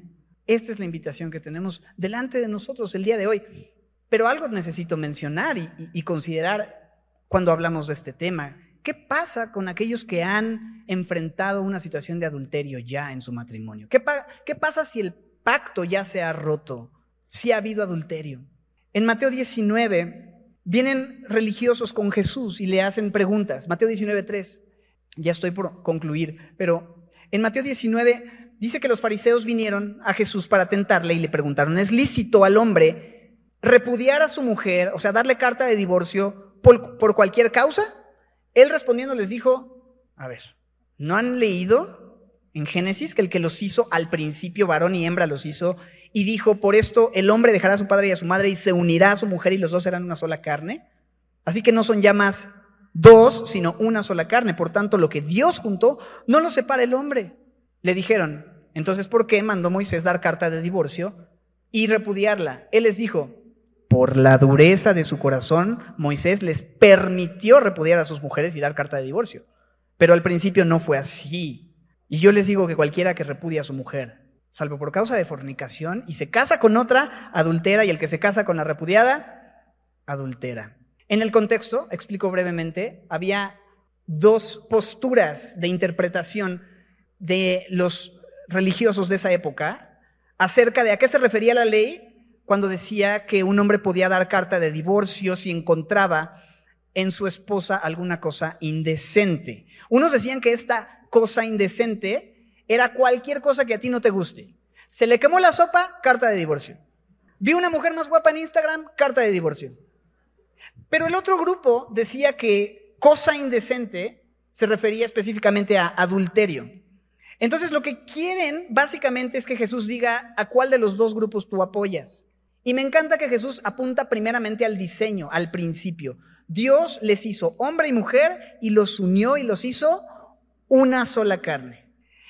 Esta es la invitación que tenemos delante de nosotros el día de hoy. Pero algo necesito mencionar y, considerar cuando hablamos de este tema. ¿Qué pasa con aquellos que han enfrentado una situación de adulterio ya en su matrimonio? ¿Qué, ¿Qué, pasa si el pacto ya se ha roto? Si ha habido adulterio. En Mateo 19 Vienen religiosos con Jesús y le hacen preguntas. Mateo 19.3, ya estoy por concluir, pero en Mateo 19 dice que los fariseos vinieron a Jesús para tentarle y le preguntaron, ¿es lícito al hombre repudiar a su mujer, o sea, darle carta de divorcio por, por cualquier causa? Él respondiendo les dijo, a ver, ¿no han leído en Génesis que el que los hizo al principio, varón y hembra los hizo y dijo, por esto el hombre dejará a su padre y a su madre y se unirá a su mujer y los dos serán una sola carne. Así que no son ya más dos, sino una sola carne. Por tanto, lo que Dios juntó, no lo separa el hombre. Le dijeron, entonces, ¿por qué mandó Moisés dar carta de divorcio y repudiarla? Él les dijo, por la dureza de su corazón, Moisés les permitió repudiar a sus mujeres y dar carta de divorcio. Pero al principio no fue así. Y yo les digo que cualquiera que repudia a su mujer salvo por causa de fornicación, y se casa con otra, adultera, y el que se casa con la repudiada, adultera. En el contexto, explico brevemente, había dos posturas de interpretación de los religiosos de esa época acerca de a qué se refería la ley cuando decía que un hombre podía dar carta de divorcio si encontraba en su esposa alguna cosa indecente. Unos decían que esta cosa indecente era cualquier cosa que a ti no te guste. Se le quemó la sopa, carta de divorcio. Vi una mujer más guapa en Instagram, carta de divorcio. Pero el otro grupo decía que cosa indecente se refería específicamente a adulterio. Entonces lo que quieren básicamente es que Jesús diga a cuál de los dos grupos tú apoyas. Y me encanta que Jesús apunta primeramente al diseño, al principio. Dios les hizo hombre y mujer y los unió y los hizo una sola carne.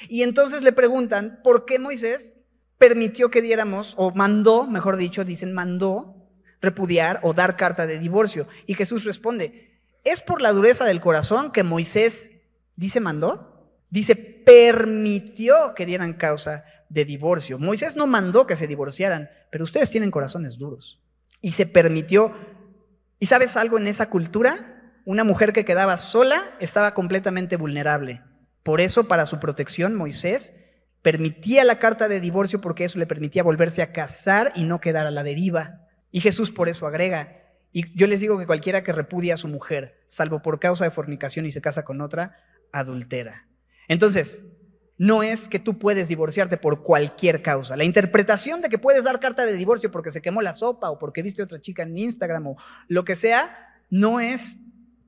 Y entonces le preguntan, ¿por qué Moisés permitió que diéramos, o mandó, mejor dicho, dicen, mandó repudiar o dar carta de divorcio? Y Jesús responde, ¿es por la dureza del corazón que Moisés dice mandó? Dice, permitió que dieran causa de divorcio. Moisés no mandó que se divorciaran, pero ustedes tienen corazones duros. Y se permitió. ¿Y sabes algo en esa cultura? Una mujer que quedaba sola estaba completamente vulnerable. Por eso, para su protección, Moisés permitía la carta de divorcio porque eso le permitía volverse a casar y no quedar a la deriva. Y Jesús por eso agrega, y yo les digo que cualquiera que repudia a su mujer, salvo por causa de fornicación y se casa con otra, adultera. Entonces, no es que tú puedes divorciarte por cualquier causa. La interpretación de que puedes dar carta de divorcio porque se quemó la sopa o porque viste otra chica en Instagram o lo que sea, no es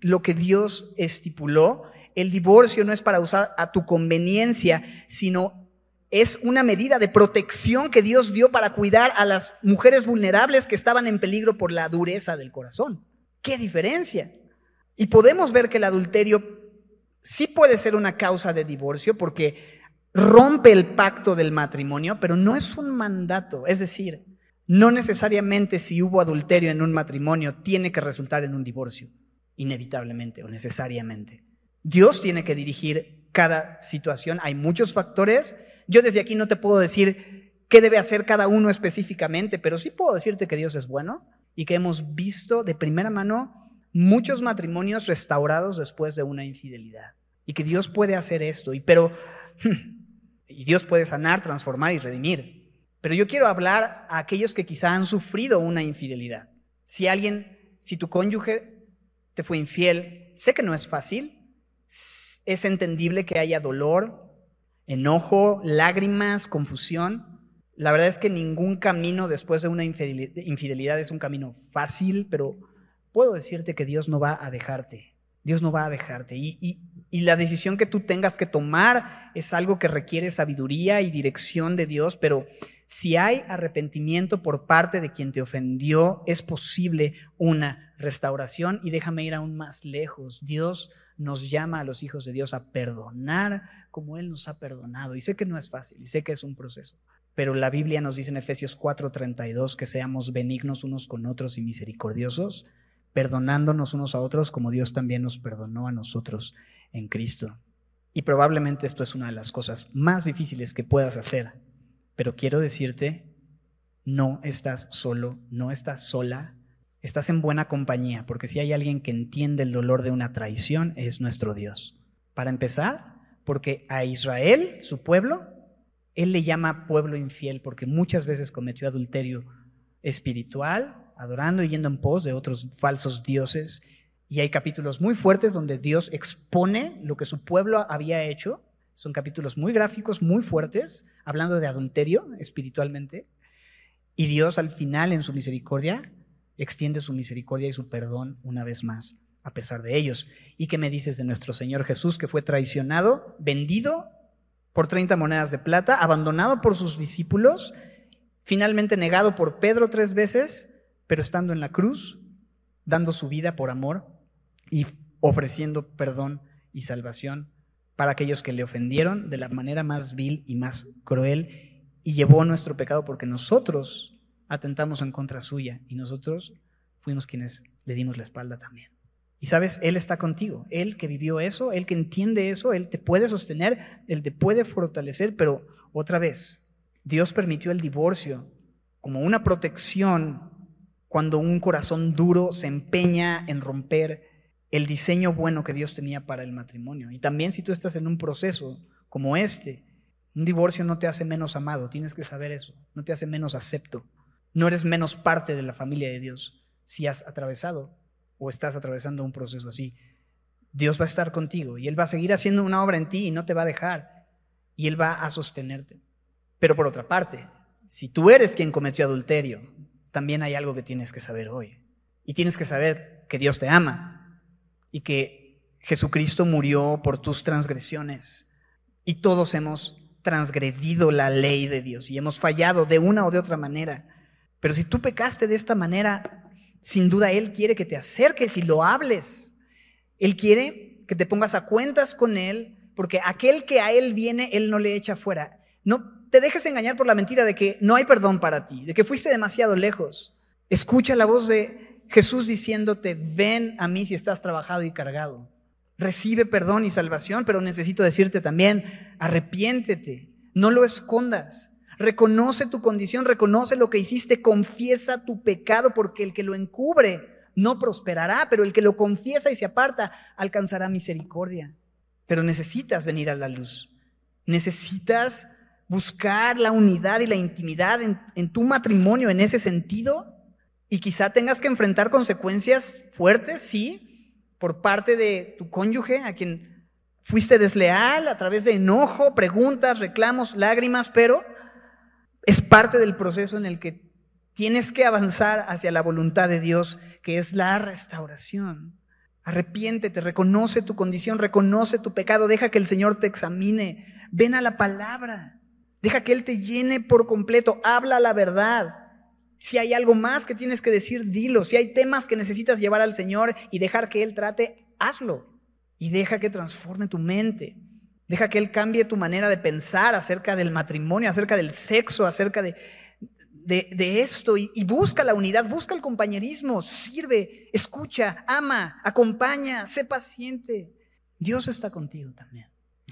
lo que Dios estipuló el divorcio no es para usar a tu conveniencia, sino es una medida de protección que Dios dio para cuidar a las mujeres vulnerables que estaban en peligro por la dureza del corazón. ¿Qué diferencia? Y podemos ver que el adulterio sí puede ser una causa de divorcio porque rompe el pacto del matrimonio, pero no es un mandato. Es decir, no necesariamente si hubo adulterio en un matrimonio tiene que resultar en un divorcio, inevitablemente o necesariamente. Dios tiene que dirigir cada situación. Hay muchos factores. Yo desde aquí no te puedo decir qué debe hacer cada uno específicamente, pero sí puedo decirte que Dios es bueno y que hemos visto de primera mano muchos matrimonios restaurados después de una infidelidad. Y que Dios puede hacer esto, y pero y Dios puede sanar, transformar y redimir. Pero yo quiero hablar a aquellos que quizá han sufrido una infidelidad. Si alguien, si tu cónyuge te fue infiel, sé que no es fácil, es entendible que haya dolor, enojo, lágrimas, confusión. La verdad es que ningún camino después de una infidelidad es un camino fácil, pero puedo decirte que Dios no va a dejarte. Dios no va a dejarte. Y, la decisión que tú tengas que tomar es algo que requiere sabiduría y dirección de Dios, pero Si hay arrepentimiento por parte de quien te ofendió, es posible una restauración. Y déjame ir aún más lejos. Dios nos llama a los hijos de Dios a perdonar como Él nos ha perdonado. Y sé que no es fácil, y sé que es un proceso. Pero la Biblia nos dice en Efesios 4:32 que seamos benignos unos con otros y misericordiosos, perdonándonos unos a otros como Dios también nos perdonó a nosotros en Cristo. Y probablemente esto es una de las cosas más difíciles que puedas hacer. Pero quiero decirte, no estás solo, no estás sola, estás en buena compañía, porque si hay alguien que entiende el dolor de una traición, es nuestro Dios. Para empezar, porque a Israel, su pueblo, él le llama pueblo infiel porque muchas veces cometió adulterio espiritual, adorando y yendo en pos de otros falsos dioses. Y hay capítulos muy fuertes donde Dios expone lo que su pueblo había hecho. Son capítulos muy gráficos, muy fuertes, hablando de adulterio espiritualmente. Y Dios al final, en su misericordia, extiende su misericordia y su perdón una vez más, a pesar de ellos. ¿Y qué me dices de nuestro Señor Jesús que fue traicionado, vendido por 30 monedas de plata, abandonado por sus discípulos, finalmente negado por Pedro tres veces, pero estando en la cruz, dando su vida por amor y ofreciendo perdón y salvación para aquellos que le ofendieron de la manera más vil y más cruel y llevó nuestro pecado porque nosotros atentamos en contra suya y nosotros fuimos quienes le dimos la espalda también. Y sabes, Él está contigo. Él que vivió eso, Él que entiende eso, Él te puede sostener, Él te puede fortalecer, pero otra vez, Dios permitió el divorcio como una protección cuando un corazón duro se empeña en romper el diseño bueno que Dios tenía para el matrimonio. Y también si tú estás en un proceso como este, un divorcio no te hace menos amado, tienes que saber eso, no te hace menos acepto, no eres menos parte de la familia de Dios si has atravesado o estás atravesando un proceso así, Dios va a estar contigo y Él va a seguir haciendo una obra en ti y no te va a dejar y Él va a sostenerte. Pero por otra parte, si tú eres quien cometió adulterio, también hay algo que tienes que saber hoy. Y tienes que saber que Dios te ama y que Jesucristo murió por tus transgresiones. Y todos hemos transgredido la ley de Dios y hemos fallado de una o de otra manera. Pero si tú pecaste de esta manera, sin duda Él quiere que te acerques y lo hables. Él quiere que te pongas a cuentas con Él, porque aquel que a Él viene, Él no le echa fuera. No te dejes engañar por la mentira de que no hay perdón para ti, de que fuiste demasiado lejos. Escucha la voz de Jesús diciéndote, ven a mí si estás trabajado y cargado. Recibe perdón y salvación, pero necesito decirte también, arrepiéntete, no lo escondas. Reconoce tu condición, reconoce lo que hiciste, confiesa tu pecado, porque el que lo encubre no prosperará, pero el que lo confiesa y se aparta alcanzará misericordia. Pero necesitas venir a la luz. Necesitas buscar la unidad y la intimidad en, tu matrimonio en ese sentido. Y quizá tengas que enfrentar consecuencias fuertes, sí, por parte de tu cónyuge, a quien fuiste desleal a través de enojo, preguntas, reclamos, lágrimas, pero es parte del proceso en el que tienes que avanzar hacia la voluntad de Dios, que es la restauración. Arrepiéntete, reconoce tu condición, reconoce tu pecado, deja que el Señor te examine, ven a la palabra, deja que Él te llene por completo, habla la verdad. Si hay algo más que tienes que decir, dilo. Si hay temas que necesitas llevar al Señor y dejar que Él trate, hazlo. Y deja que transforme tu mente. Deja que Él cambie tu manera de pensar acerca del matrimonio, acerca del sexo, acerca de, de, esto y, y, busca la unidad, busca el compañerismo, sirve, escucha, ama, acompaña, sé paciente. Dios está contigo también.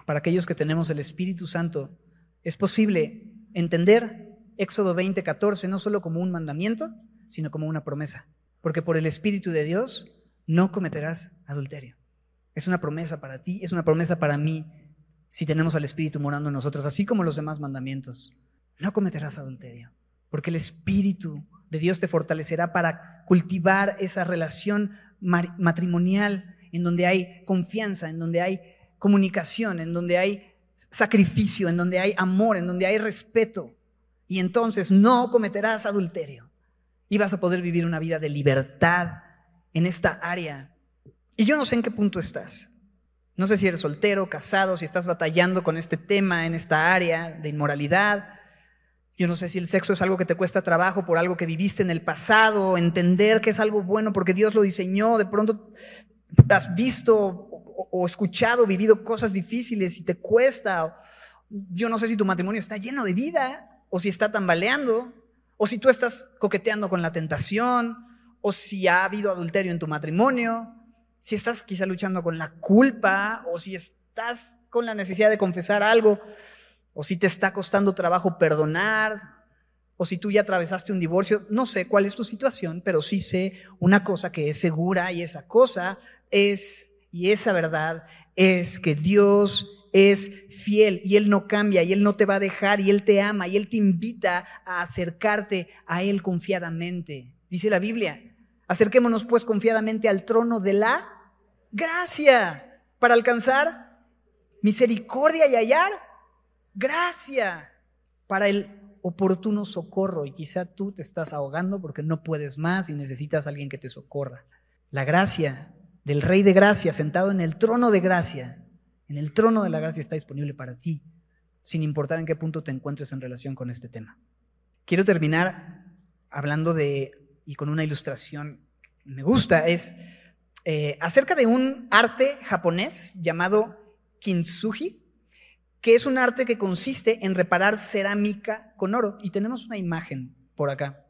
Para aquellos que tenemos el Espíritu Santo, es posible entender Éxodo 20, 14 no solo como un mandamiento, sino como una promesa. Porque por el Espíritu de Dios no cometerás adulterio. Es una promesa para ti, es una promesa para mí si tenemos al Espíritu morando en nosotros, así como los demás mandamientos. No cometerás adulterio, porque el Espíritu de Dios te fortalecerá para cultivar esa relación matrimonial en donde hay confianza, en donde hay comunicación, en donde hay sacrificio, en donde hay amor, en donde hay respeto. Y entonces no cometerás adulterio. Y vas a poder vivir una vida de libertad en esta área. Y yo no sé en qué punto estás. No sé si eres soltero, casado, si estás batallando con este tema en esta área de inmoralidad. Yo no sé si el sexo es algo que te cuesta trabajo por algo que viviste en el pasado, entender que es algo bueno porque Dios lo diseñó, de pronto has visto o, escuchado, vivido cosas difíciles y te cuesta. Yo no sé si tu matrimonio está lleno de vida o si está tambaleando o si tú estás coqueteando con la tentación o si ha habido adulterio en tu matrimonio, si estás quizá luchando con la culpa o si estás con la necesidad de confesar algo o si te está costando trabajo perdonar, o si tú ya atravesaste un divorcio, no sé cuál es tu situación, pero sí sé una cosa que es segura y esa cosa es, y esa verdad es que Dios es fiel y Él no cambia y Él no te va a dejar y Él te ama y Él te invita a acercarte a Él confiadamente. Dice la Biblia, acerquémonos pues confiadamente al trono de la gracia para alcanzar misericordia y hallar gracia para el oportuno socorro. Y quizá tú te estás ahogando porque no puedes más y necesitas a alguien que te socorra. La gracia del Rey de Gracia sentado en el trono de gracia, en el trono de la gracia está disponible para ti, sin importar en qué punto te encuentres en relación con este tema. Quiero terminar hablando de, y con una ilustración me gusta, es eh, acerca de un arte japonés llamado kintsugi que es un arte que consiste en reparar cerámica con oro. Y tenemos una imagen por acá.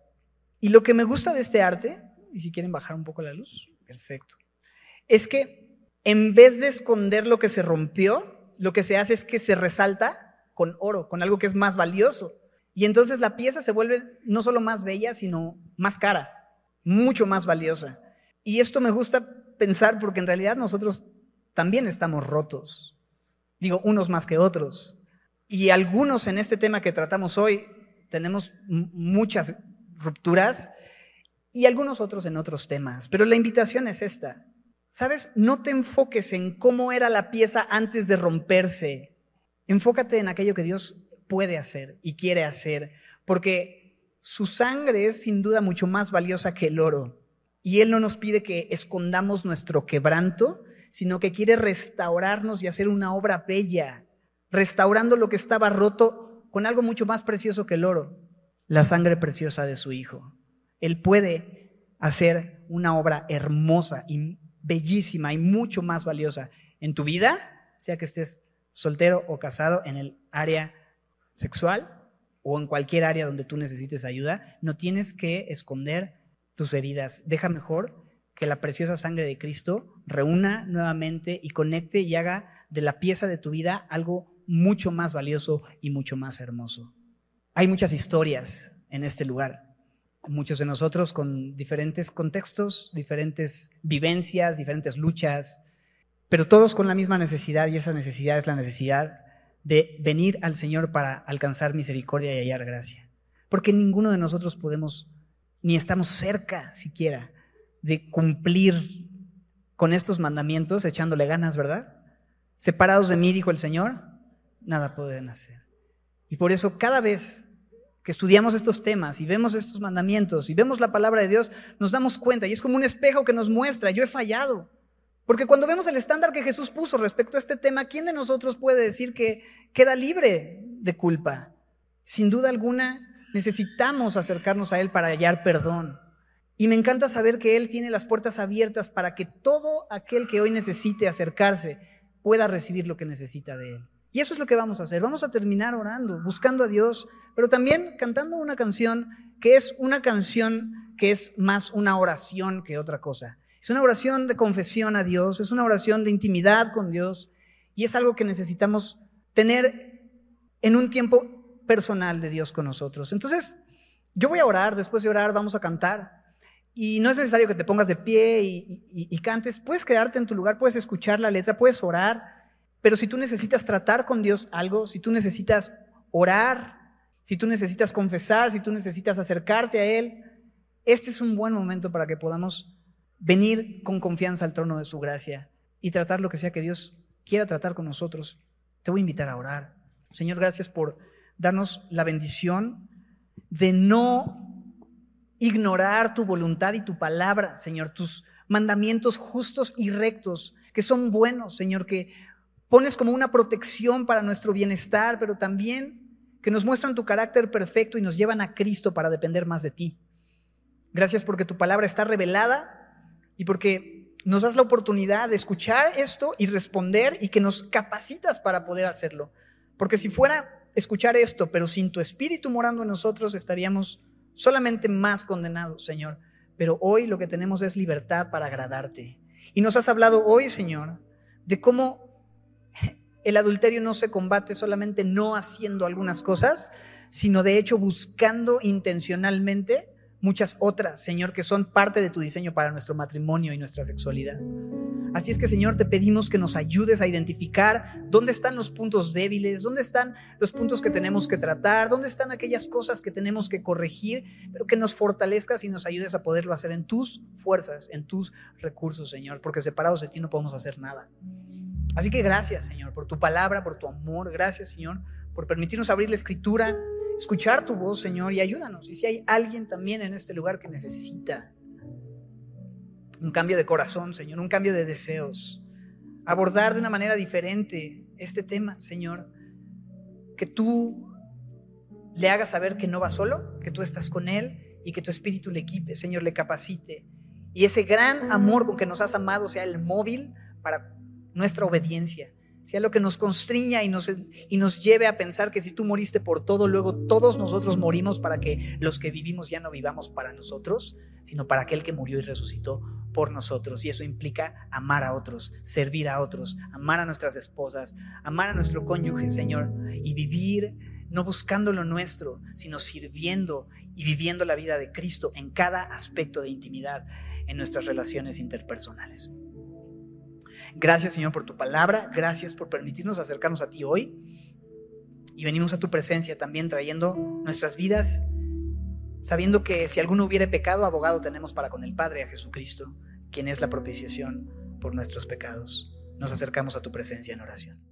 Y lo que me gusta de este arte, y si quieren bajar un poco la luz, perfecto, es que en vez de esconder lo que se rompió, lo que se hace es que se resalta con oro, con algo que es más valioso. Y entonces la pieza se vuelve no solo más bella, sino más cara, mucho más valiosa. Y esto me gusta pensar porque en realidad nosotros también estamos rotos. Digo, unos más que otros. Y algunos en este tema que tratamos hoy tenemos muchas rupturas y algunos otros en otros temas. Pero la invitación es esta. ¿Sabes? No te enfoques en cómo era la pieza antes de romperse. Enfócate en aquello que Dios puede hacer y quiere hacer, porque su sangre es sin duda mucho más valiosa que el oro. Y Él no nos pide que escondamos nuestro quebranto, sino que quiere restaurarnos y hacer una obra bella, restaurando lo que estaba roto con algo mucho más precioso que el oro, la sangre preciosa de su Hijo. Él puede hacer una obra hermosa y bellísima y mucho más valiosa en tu vida, sea que estés soltero o casado en el área sexual o en cualquier área donde tú necesites ayuda, no tienes que esconder tus heridas. Deja mejor que la preciosa sangre de Cristo reúna nuevamente y conecte y haga de la pieza de tu vida algo mucho más valioso y mucho más hermoso. Hay muchas historias en este lugar, muchos de nosotros con diferentes contextos, diferentes vivencias, diferentes luchas, pero todos con la misma necesidad y esa necesidad es la necesidad de venir al Señor para alcanzar misericordia y hallar gracia. Porque ninguno de nosotros podemos, ni estamos cerca siquiera de cumplir con estos mandamientos echándole ganas, ¿verdad? Separados de mí, dijo el Señor, nada pueden hacer. Y por eso cada vez que estudiamos estos temas y vemos estos mandamientos y vemos la palabra de Dios, nos damos cuenta y es como un espejo que nos muestra, yo he fallado. Porque cuando vemos el estándar que Jesús puso respecto a este tema, ¿quién de nosotros puede decir que queda libre de culpa? Sin duda alguna, necesitamos acercarnos a Él para hallar perdón. Y me encanta saber que Él tiene las puertas abiertas para que todo aquel que hoy necesite acercarse pueda recibir lo que necesita de Él. Y eso es lo que vamos a hacer. Vamos a terminar orando, buscando a Dios, pero también cantando una canción que es una canción que es más una oración que otra cosa. Es una oración de confesión a Dios, es una oración de intimidad con Dios y es algo que necesitamos tener en un tiempo personal de Dios con nosotros. Entonces, yo voy a orar, después de orar vamos a cantar. Y no es necesario que te pongas de pie y, cantes, puedes quedarte en tu lugar, puedes escuchar la letra, puedes orar, pero si tú necesitas tratar con Dios algo, si tú necesitas orar, si tú necesitas confesar, si tú necesitas acercarte a Él, este es un buen momento para que podamos venir con confianza al trono de su gracia y tratar lo que sea que Dios quiera tratar con nosotros. Te voy a invitar a orar. Señor, gracias por darnos la bendición de no ignorar tu voluntad y tu palabra, Señor, tus mandamientos justos y rectos, que son buenos, Señor, que pones como una protección para nuestro bienestar, pero también que nos muestran tu carácter perfecto y nos llevan a Cristo para depender más de ti. Gracias porque tu palabra está revelada y porque nos das la oportunidad de escuchar esto y responder y que nos capacitas para poder hacerlo. Porque si fuera escuchar esto, pero sin tu espíritu morando en nosotros, estaríamos solamente más condenados, Señor. Pero hoy lo que tenemos es libertad para agradarte. Y nos has hablado hoy, Señor, de cómo el adulterio no se combate solamente no haciendo algunas cosas, sino de hecho buscando intencionalmente muchas otras, Señor, que son parte de tu diseño para nuestro matrimonio y nuestra sexualidad. Así es que, Señor, te pedimos que nos ayudes a identificar dónde están los puntos débiles, dónde están los puntos que tenemos que tratar, dónde están aquellas cosas que tenemos que corregir, pero que nos fortalezcas y nos ayudes a poderlo hacer en tus fuerzas, en tus recursos, Señor, porque separados de ti no podemos hacer nada. Así que gracias, Señor, por tu palabra, por tu amor. Gracias, Señor, por permitirnos abrir la escritura, escuchar tu voz, Señor, y ayúdanos. Y si hay alguien también en este lugar que necesita un cambio de corazón, Señor, un cambio de deseos, abordar de una manera diferente este tema, Señor, que tú le hagas saber que no va solo, que tú estás con él y que tu espíritu le equipe, Señor, le capacite. Y ese gran amor con que nos has amado sea el móvil para nuestra obediencia, sea lo que nos constriña y nos, y nos lleve a pensar que si tú moriste por todo, luego todos nosotros morimos para que los que vivimos ya no vivamos para nosotros, sino para aquel que murió y resucitó por nosotros. Y eso implica amar a otros, servir a otros, amar a nuestras esposas, amar a nuestro cónyuge, Señor, y vivir no buscando lo nuestro, sino sirviendo y viviendo la vida de Cristo en cada aspecto de intimidad en nuestras relaciones interpersonales. Gracias Señor por tu palabra, gracias por permitirnos acercarnos a ti hoy y venimos a tu presencia también trayendo nuestras vidas, sabiendo que si alguno hubiere pecado, abogado tenemos para con el Padre a Jesucristo, quien es la propiciación por nuestros pecados. Nos acercamos a tu presencia en oración.